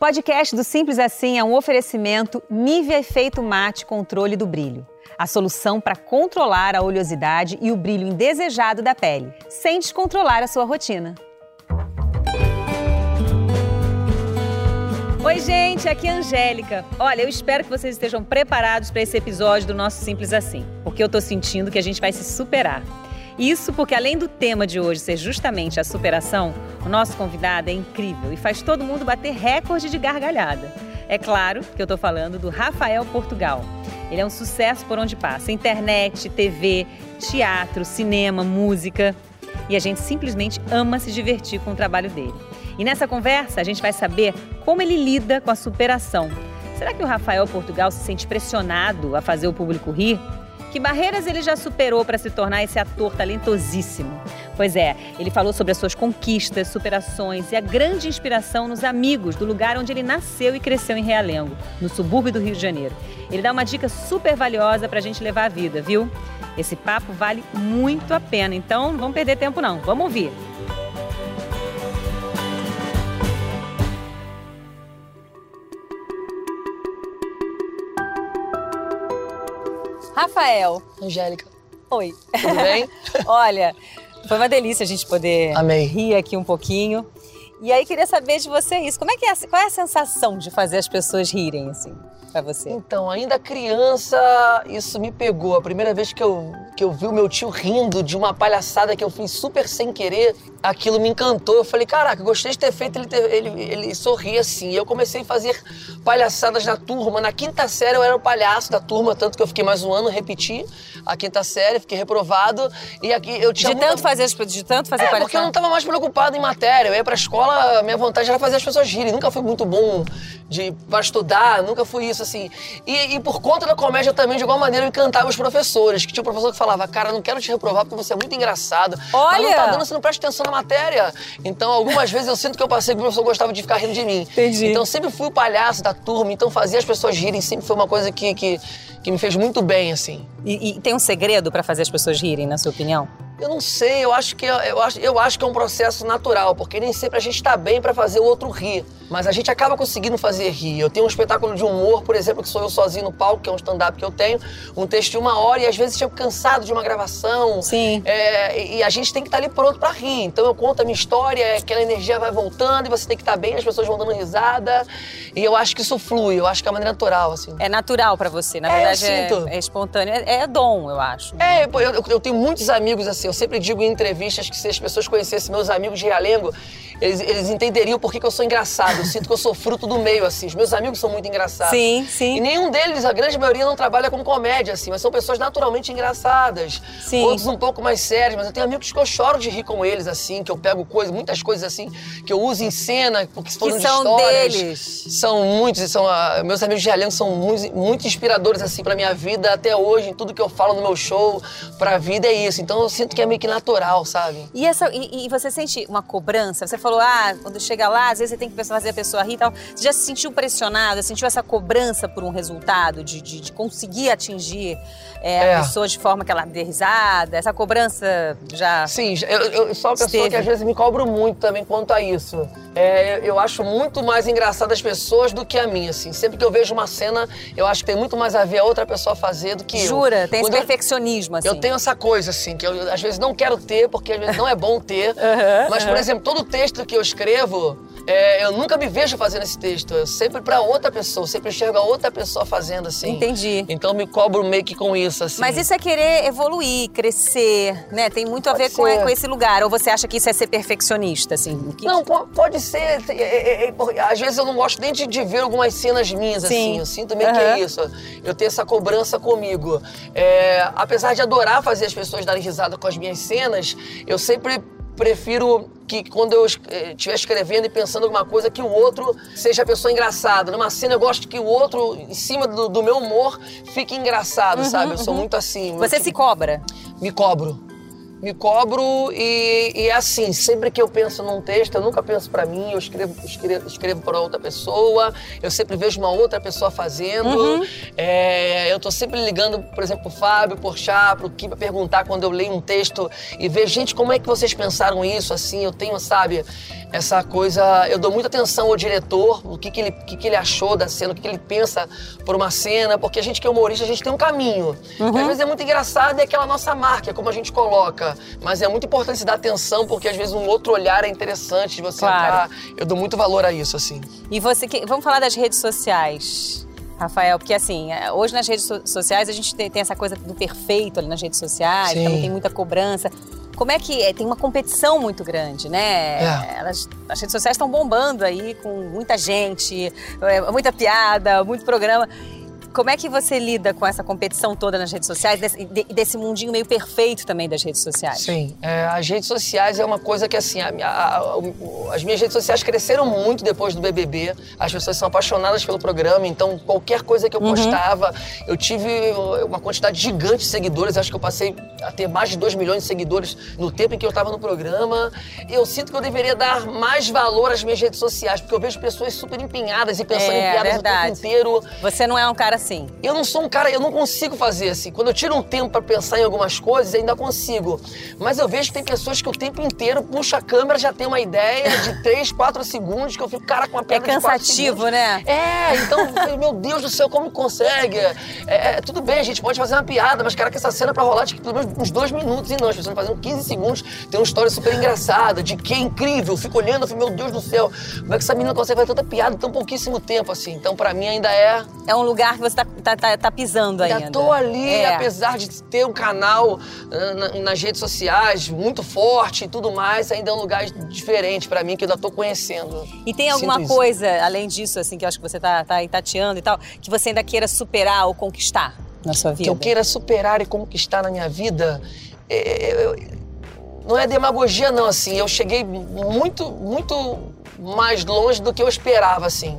podcast do Simples Assim é um oferecimento Nivea Efeito Mate Controle do Brilho. A solução para controlar a oleosidade e o brilho indesejado da pele, sem descontrolar a sua rotina. Oi, gente, aqui é a Angélica. Olha, eu espero que vocês estejam preparados para esse episódio do nosso Simples Assim, porque eu tô sentindo que a gente vai se superar. Isso porque, além do tema de hoje ser justamente a superação, o nosso convidado é incrível e faz todo mundo bater recorde de gargalhada. É claro que eu estou falando do Rafael Portugal. Ele é um sucesso por onde passa: internet, TV, teatro, cinema, música. E a gente simplesmente ama se divertir com o trabalho dele. E nessa conversa a gente vai saber como ele lida com a superação. Será que o Rafael Portugal se sente pressionado a fazer o público rir? Que barreiras ele já superou para se tornar esse ator talentosíssimo? Pois é, ele falou sobre as suas conquistas, superações e a grande inspiração nos amigos do lugar onde ele nasceu e cresceu em Realengo, no subúrbio do Rio de Janeiro. Ele dá uma dica super valiosa para a gente levar a vida, viu? Esse papo vale muito a pena, então não vamos perder tempo não. Vamos ouvir. Rafael. Angélica. Oi. Tudo bem? Olha, foi uma delícia a gente poder Amei. rir aqui um pouquinho. E aí queria saber de você isso. Como é que é, qual é a sensação de fazer as pessoas rirem assim, para você? Então, ainda criança, isso me pegou. A primeira vez que eu, que eu vi o meu tio rindo de uma palhaçada que eu fiz super sem querer, aquilo me encantou. Eu falei, caraca, gostei de ter feito ele, ter, ele, ele sorrir assim. E eu comecei a fazer palhaçadas na turma. Na quinta série eu era o palhaço da turma, tanto que eu fiquei mais um ano, repeti a quinta série, fiquei reprovado. E aqui eu tinha De muita- tanto fazer, de tanto fazer É, palhaçada? porque eu não tava mais preocupado em matéria. Eu ia pra escola, minha vontade era fazer as pessoas rirem. Nunca fui muito bom de, pra estudar, nunca fui isso, assim. E, e por conta da comédia também, de alguma maneira, eu encantava os professores. Que tinha um professor que falava, cara, não quero te reprovar porque você é muito engraçado. Mas Olha! não tá dando, você não presta atenção na matéria. Então, algumas vezes eu sinto que eu passei que o professor gostava de ficar rindo de mim. Entendi. Então, sempre fui o palhaço da turma. Então, fazer as pessoas rirem sempre foi uma coisa que, que, que me fez muito bem, assim. E, e tem um segredo para fazer as pessoas rirem, na sua opinião? Eu não sei, eu acho que é- eu acho, eu acho que é um processo natural, porque nem sempre a gente está bem para fazer o outro rir, mas a gente acaba conseguindo fazer rir. Eu tenho um espetáculo de humor, por exemplo, que sou eu sozinho no palco, que é um stand-up que eu tenho, um texto de uma hora e às vezes chego cansado de uma gravação. Sim. É, e a gente tem que estar ali pronto para rir. Então eu conto a minha história, aquela energia vai voltando e você tem que estar bem, as pessoas vão dando risada. E eu acho que isso flui, eu acho que é uma maneira natural, assim. É natural para você, na É, verdade é, sinto. é espontâneo, é, é dom, eu acho. É, eu, eu tenho muitos amigos assim. Eu sempre digo em entrevistas que se as pessoas conhecessem meus amigos de Realengo, eles, eles entenderiam por que, que eu sou engraçado. Eu sinto que eu sou fruto do meio, assim. Os meus amigos são muito engraçados. Sim, sim. E nenhum deles, a grande maioria, não trabalha com comédia, assim, mas são pessoas naturalmente engraçadas. Sim. Outros um pouco mais sérios, mas eu tenho amigos que eu choro de rir com eles, assim, que eu pego coisas, muitas coisas assim, que eu uso em cena, porque foram de são histórias. deles. São muitos, são, ah, meus amigos de Realengo são muito, muito inspiradores, assim, pra minha vida até hoje, em tudo que eu falo no meu show, pra vida é isso. Então eu sinto que é meio que natural, sabe? E, essa, e, e você sente uma cobrança? Você falou, ah, quando chega lá, às vezes você tem que fazer a pessoa rir e tal. Você já se sentiu pressionada, sentiu essa cobrança por um resultado, de, de, de conseguir atingir é, É. a pessoa de forma que ela dê risada? Essa cobrança já. Sim, eu, eu sou uma pessoa Esteve. que às vezes me cobro muito também quanto a isso. É, eu, eu acho muito mais engraçado as pessoas do que a minha, assim. Sempre que eu vejo uma cena, eu acho que tem muito mais a ver a outra pessoa fazer do que eu. Jura? Tem esse Quando eu- perfeccionismo, assim. Eu tenho essa coisa, assim, que eu às vezes não quero ter, porque às vezes não é bom ter. Aham, Mas, por aham. exemplo, todo texto que eu escrevo, é, eu nunca me vejo fazendo esse texto. Eu sempre pra outra pessoa, sempre enxergo a outra pessoa fazendo, assim. Entendi. Então me cobro meio que com isso, assim. Mas isso é querer evoluir, crescer, né? Tem muito a Pode ver com, ser. com esse lugar. Ou você acha que isso é ser perfeccionista, assim? Que- Não, po- pode ser. é, é, é, às vezes eu não gosto nem de, de ver algumas cenas minhas, Sim. assim. Eu sinto meio que Aham. é isso. Eu tenho essa cobrança comigo. É, apesar de adorar fazer as pessoas darem risada com as minhas cenas, eu sempre prefiro que quando eu estiver escrevendo e pensando alguma coisa, que o outro seja a pessoa engraçada. Numa cena eu gosto que o outro, em cima do, do meu humor, fique engraçado, sabe? Eu sou muito assim. Uhum, Você se cobra. Me cobro. Me cobro e, e é assim, sempre que eu penso num texto, eu nunca penso para mim, eu escrevo, escrevo, escrevo para outra pessoa, eu sempre vejo uma outra pessoa fazendo. Uhum. É, eu tô sempre ligando, por exemplo, pro Fábio, por Chá, pro Ki, pra perguntar quando eu leio um texto e ver, gente, como é que vocês pensaram isso? Assim, eu tenho, sabe, essa coisa. Eu dou muita atenção ao diretor, o que, que, ele, que, que ele achou da cena, o que, que ele pensa por uma cena, porque a gente que é humorista, a gente tem um caminho. Uhum. às vezes é muito engraçado é aquela nossa marca, é como a gente coloca. Mas é muito importante se dar atenção, porque às vezes um outro olhar é interessante de você claro. entrar. Eu dou muito valor a isso, assim. E você, que, vamos falar das redes sociais. Rafael, porque assim, é, hoje nas redes sociais a gente tem essa coisa do perfeito ali nas redes sociais, Sim. também tem muita cobrança. Como é que é? Tem uma competição muito grande, né? É. Elas, as redes sociais estão bombando aí com muita gente, é, muita piada, muito programa. Como é que você lida com essa competição toda nas redes sociais, desse, desse mundinho meio perfeito também das redes sociais? Sim, é, as redes sociais é uma coisa que, assim, a, a, a, as minhas redes sociais cresceram muito depois do BBB. As pessoas são apaixonadas pelo programa, então qualquer coisa que eu uhum. postava, eu tive uma quantidade gigante de seguidores. Acho que eu passei a ter mais de 2 milhões de seguidores no tempo em que eu estava no programa. Eu sinto que eu deveria dar mais valor às minhas redes sociais, porque eu vejo pessoas super empenhadas e pensando é, em piadas verdade. o tempo inteiro. Você não é um cara assim. Eu não sou um cara, eu não consigo fazer assim. Quando eu tiro um tempo para pensar em algumas coisas, ainda consigo. Mas eu vejo que tem pessoas que o tempo inteiro puxa a câmera, já tem uma ideia de 3, 4 segundos, que eu fico, cara, com uma pedra É cansativo, né? É, então, meu Deus do céu, como consegue? É, é, tudo bem, a gente pode fazer uma piada, mas, cara, que essa cena pra rolar tinha pelo menos uns dois minutos e não. As pessoas fazendo 15 segundos, tem uma história super engraçada, de que é incrível. Eu fico olhando, eu fico, meu Deus do céu, como é que essa menina consegue fazer tanta piada em tão pouquíssimo tempo, assim? Então, pra mim, ainda é. É um lugar que você tá tá, tá, tá pisando ainda. Ainda tô ali, é. apesar de ter um canal uh, na, nas redes sociais muito forte e tudo mais, ainda é um lugar diferente para mim, que eu ainda tô conhecendo. E tem alguma coisa, além disso, assim, que eu acho que você tá, tá tateando e tal, que você ainda queira superar ou conquistar na sua vida? Que eu queira superar e conquistar na minha vida... É, não é demagogia, não, assim. Eu cheguei muito, muito mais longe do que eu esperava, assim.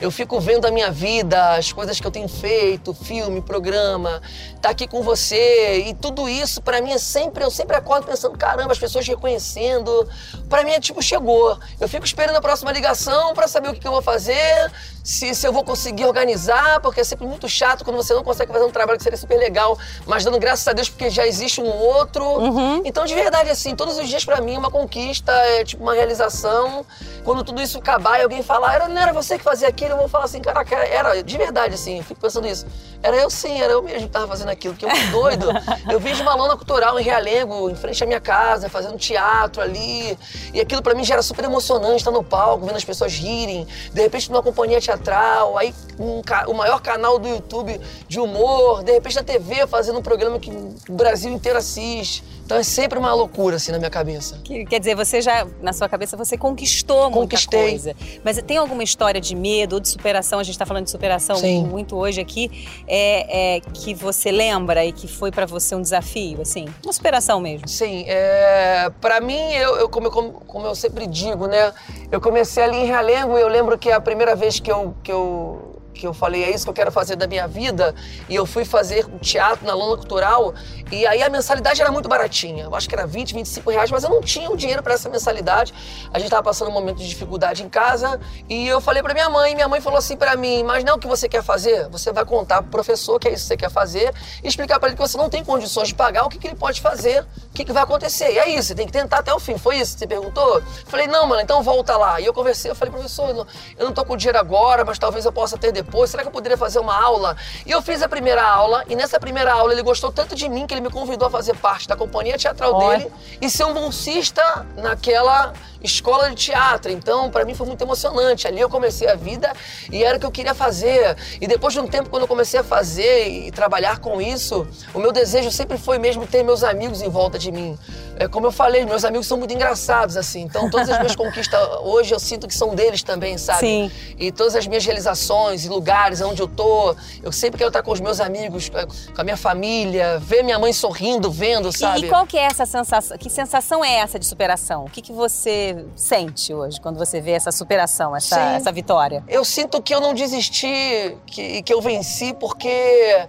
Eu fico vendo a minha vida, as coisas que eu tenho feito, filme, programa, tá aqui com você e tudo isso para mim é sempre, eu sempre acordo pensando, caramba, as pessoas reconhecendo. Para mim é tipo chegou. Eu fico esperando a próxima ligação para saber o que, que eu vou fazer, se, se eu vou conseguir organizar, porque é sempre muito chato quando você não consegue fazer um trabalho que seria super legal, mas dando graças a Deus porque já existe um outro. Uhum. Então, de verdade, assim, todos os dias para mim é uma conquista, é tipo uma realização. Quando tudo isso acabar e alguém falar, era, não era você que fazia aquilo, eu vou falar assim, caraca, era de verdade, assim, eu fico pensando isso. Era eu sim, era eu mesmo que tava fazendo aquilo, que eu muito doido. Eu vim de uma lona cultural em Realengo, em frente à minha casa, fazendo teatro ali. E aquilo para mim já era super emocionante, estar no palco, vendo as pessoas rirem. De repente, numa companhia teatral, aí um, o maior canal do YouTube de humor, de repente na TV fazendo um programa que o Brasil inteiro assiste. Então é sempre uma loucura assim na minha cabeça. Quer dizer, você já, na sua cabeça, você conquistou Conquistei. muita coisa. Mas tem alguma história de medo ou de superação? A gente está falando de superação Sim. muito hoje aqui, é, é, que você lembra e que foi para você um desafio, assim? Uma superação mesmo. Sim, é, para mim, eu, eu como, como, como, eu sempre digo, né? Eu comecei ali em Realengo e eu lembro que a primeira vez que eu, que eu que eu falei, é isso que eu quero fazer da minha vida, e eu fui fazer teatro na Lona Cultural, e aí a mensalidade era muito baratinha, eu acho que era 20, 25 reais, mas eu não tinha o dinheiro para essa mensalidade. A gente estava passando um momento de dificuldade em casa, e eu falei para minha mãe, minha mãe falou assim para mim, mas não o que você quer fazer, você vai contar pro professor que é isso que você quer fazer, e explicar para ele que você não tem condições de pagar, o que, que ele pode fazer, o que, que vai acontecer. E é isso, você tem que tentar até o fim. Foi isso que você perguntou? Falei, não, mano, então volta lá. E eu conversei, eu falei, professor, eu não tô com dinheiro agora, mas talvez eu possa ter depois. Será que eu poderia fazer uma aula? E eu fiz a primeira aula, e nessa primeira aula ele gostou tanto de mim que ele me convidou a fazer parte da companhia teatral Olha. dele e ser um bolsista naquela escola de teatro. Então, para mim foi muito emocionante. Ali eu comecei a vida e era o que eu queria fazer. E depois de um tempo, quando eu comecei a fazer e trabalhar com isso, o meu desejo sempre foi mesmo ter meus amigos em volta de mim. É, como eu falei, meus amigos são muito engraçados, assim. Então, todas as minhas conquistas hoje eu sinto que são deles também, sabe? Sim. E todas as minhas realizações e lugares onde eu tô, eu sempre quero estar com os meus amigos, com a minha família, ver minha mãe sorrindo, vendo, sabe? E, e qual que é essa sensação? Que sensação é essa de superação? O que, que você sente hoje quando você vê essa superação, essa, essa vitória? Eu sinto que eu não desisti, que, que eu venci porque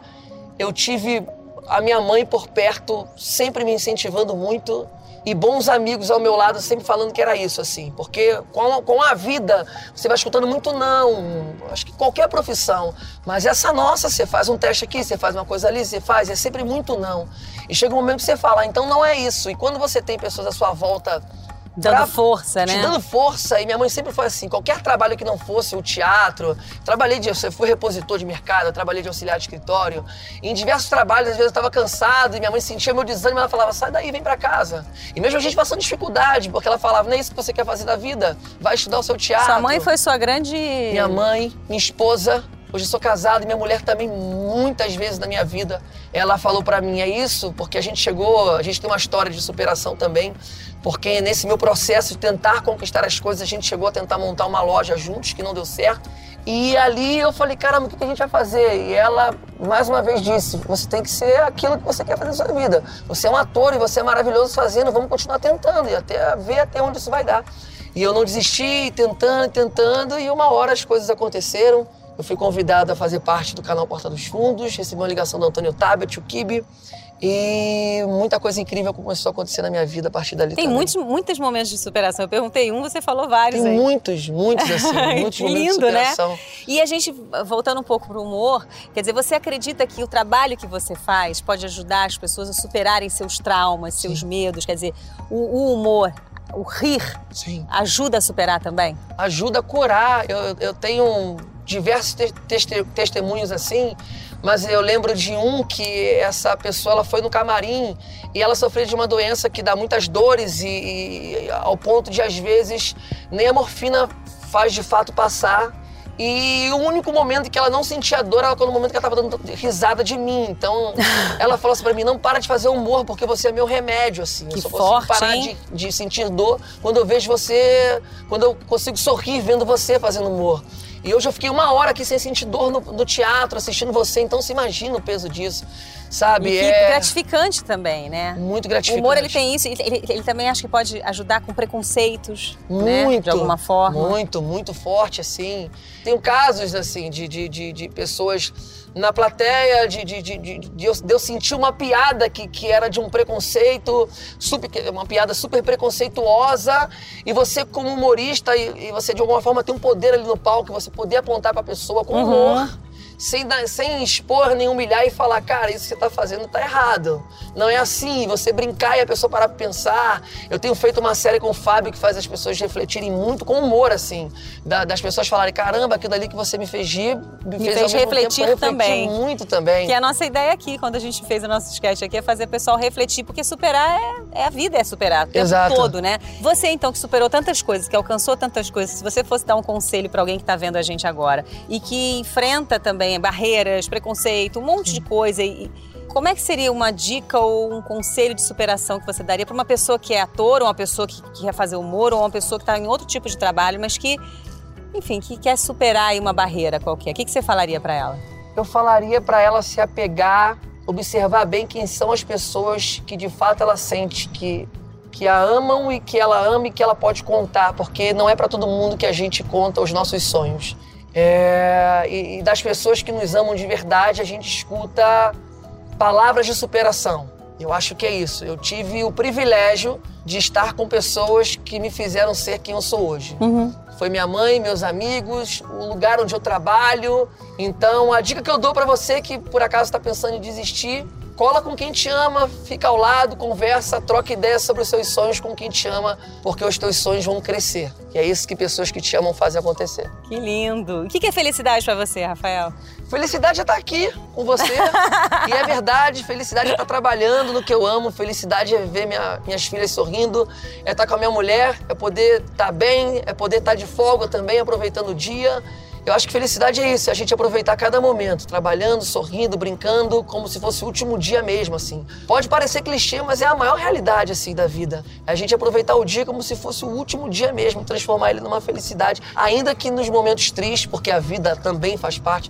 eu tive a minha mãe por perto, sempre me incentivando muito e bons amigos ao meu lado sempre falando que era isso, assim. Porque com, com a vida, você vai escutando muito não. Acho que qualquer profissão. Mas essa nossa, você faz um teste aqui, você faz uma coisa ali, você faz, é sempre muito não. E chega um momento que você fala, então não é isso. E quando você tem pessoas à sua volta Dando pra, força, né? Te dando força. E minha mãe sempre foi assim: qualquer trabalho que não fosse o teatro. Trabalhei de. Eu fui repositor de mercado, trabalhei de auxiliar de escritório. Em diversos trabalhos, às vezes eu estava cansado e minha mãe sentia meu desânimo. Ela falava: sai daí, vem para casa. E mesmo a gente passando dificuldade, porque ela falava: não é isso que você quer fazer da vida. Vai estudar o seu teatro. Sua mãe foi sua grande. Minha mãe, minha esposa. Hoje sou casado e minha mulher também, muitas vezes na minha vida, ela falou para mim: é isso, porque a gente chegou, a gente tem uma história de superação também. Porque nesse meu processo de tentar conquistar as coisas, a gente chegou a tentar montar uma loja juntos, que não deu certo. E ali eu falei, caramba, o que a gente vai fazer? E ela, mais uma vez, disse: você tem que ser aquilo que você quer fazer na sua vida. Você é um ator e você é maravilhoso fazendo, vamos continuar tentando e até ver até onde isso vai dar. E eu não desisti, tentando, tentando, e uma hora as coisas aconteceram. Eu fui convidado a fazer parte do canal Porta dos Fundos, recebi uma ligação do Antônio Tabet, o Kibe, e muita coisa incrível começou a acontecer na minha vida a partir dali. Tem também. muitos, muitos momentos de superação. Eu perguntei um, você falou vários. Tem aí. muitos, muitos assim, muitos momentos lindo, de superação. né? E a gente, voltando um pouco para o humor, quer dizer, você acredita que o trabalho que você faz pode ajudar as pessoas a superarem seus traumas, seus Sim. medos? Quer dizer, o, o humor, o rir, Sim. ajuda a superar também? Ajuda a curar. Eu, eu tenho diversos te testemunhos assim mas eu lembro de um que essa pessoa ela foi no camarim e ela sofreu de uma doença que dá muitas dores e, e ao ponto de às vezes nem a morfina faz de fato passar. E o único momento que ela não sentia dor era quando o momento que ela estava dando risada de mim. Então, ela falou assim pra mim: não para de fazer humor, porque você é meu remédio, assim. Que eu só forte, consigo parar de, de, sentir dor quando eu vejo você. Quando eu consigo sorrir vendo você fazendo humor. E hoje eu fiquei uma hora aqui sem sentir dor no, no teatro, assistindo você, então se imagina o peso disso, sabe? E é gratificante também, né? Muito gratificante. O humor, ele tem isso, ele, ele, ele também acho que pode ajudar com preconceitos, muito, né? De alguma forma. Muito, muito forte, assim. Tenho casos, assim, de, de, de, de pessoas na plateia, de, de, de, de, eu, de eu sentir uma piada que, que era de um preconceito, super, uma piada super preconceituosa, e você, como humorista, e, e você de alguma forma tem um poder ali no palco, você poder apontar para a pessoa com humor. Uhum sem, sem expor nem humilhar e falar, cara, isso que você está fazendo está errado. Não é assim, você brincar e a pessoa parar para pensar. Eu tenho feito uma série com o Fábio que faz as pessoas refletirem muito com humor, assim. Da, das pessoas falarem, caramba, aquilo ali que você me fez rir, me, me fez, fez refletir tempo, também. muito também. Que a nossa ideia aqui, quando a gente fez o nosso sketch aqui, é fazer o pessoal refletir, porque superar é, é a vida, é superar o tempo Exato. todo, né? Você, então, que superou tantas coisas, que alcançou tantas coisas, se você fosse dar um conselho para alguém que está vendo a gente agora e que enfrenta também também, barreiras, preconceito, um monte de coisa. E como é que seria uma dica ou um conselho de superação que você daria para uma pessoa que é ator, ou uma pessoa que, que quer fazer humor, ou uma pessoa que está em outro tipo de trabalho, mas que, enfim, que quer superar uma barreira qualquer? O que, que você falaria para ela? Eu falaria para ela se apegar, observar bem quem são as pessoas que de fato ela sente que que a amam e que ela ama e que ela pode contar, porque não é para todo mundo que a gente conta os nossos sonhos. É, e, e das pessoas que nos amam de verdade, a gente escuta palavras de superação. Eu acho que é isso. Eu tive o privilégio de estar com pessoas que me fizeram ser quem eu sou hoje. Uhum. Foi minha mãe, meus amigos, o lugar onde eu trabalho. Então, a dica que eu dou para você que por acaso está pensando em desistir Cola com quem te ama, fica ao lado, conversa, troca ideias sobre os seus sonhos com quem te ama, porque os teus sonhos vão crescer. E é isso que pessoas que te amam fazem acontecer. Que lindo. O que é felicidade para você, Rafael? Felicidade é estar tá aqui com você. e é verdade, felicidade é estar tá trabalhando no que eu amo, felicidade é ver minha, minhas filhas sorrindo, é estar tá com a minha mulher, é poder estar bem, é poder estar de folga também, aproveitando o dia. Eu acho que felicidade é isso, é a gente aproveitar cada momento, trabalhando, sorrindo, brincando, como se fosse o último dia mesmo, assim. Pode parecer clichê, mas é a maior realidade, assim, da vida. É a gente aproveitar o dia como se fosse o último dia mesmo, transformar ele numa felicidade. Ainda que nos momentos tristes, porque a vida também faz parte,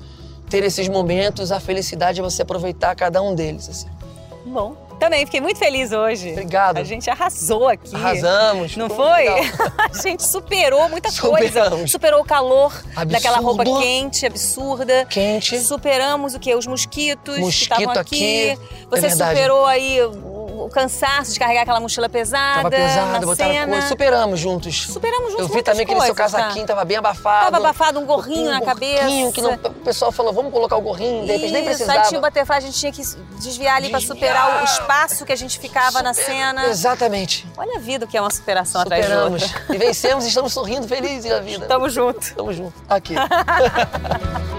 ter esses momentos, a felicidade é você aproveitar cada um deles, assim. Bom, Também fiquei muito feliz hoje. Obrigado. A gente arrasou aqui. Arrasamos. Não foi? A gente superou muita coisa. Superamos. Superou o calor Absurdo. daquela roupa quente, absurda. Quente. Superamos o quê? Os mosquitos que Mosquito estavam aqui. aqui. Você É superou aí o cansaço de carregar aquela mochila pesada. Tava pesado, na botaram cena. coisa. Superamos juntos. Superamos juntos Eu vi também que aquele seu tá? casaquinho tava bem abafado. Tava abafado, um gorrinho na gorrinho que não, cabeça. o pessoal falou, vamos colocar o gorrinho, de repente nem precisava. aí tinha o butterfly, a gente tinha que desviar ali pra Desviar. superar o espaço que a gente ficava na Super- cena. Exatamente. Olha a vida que é uma superação atrás da Superamos. outra. E vencemos e estamos sorrindo, felizes da vida. Tamo junto. Tamo junto. Aqui.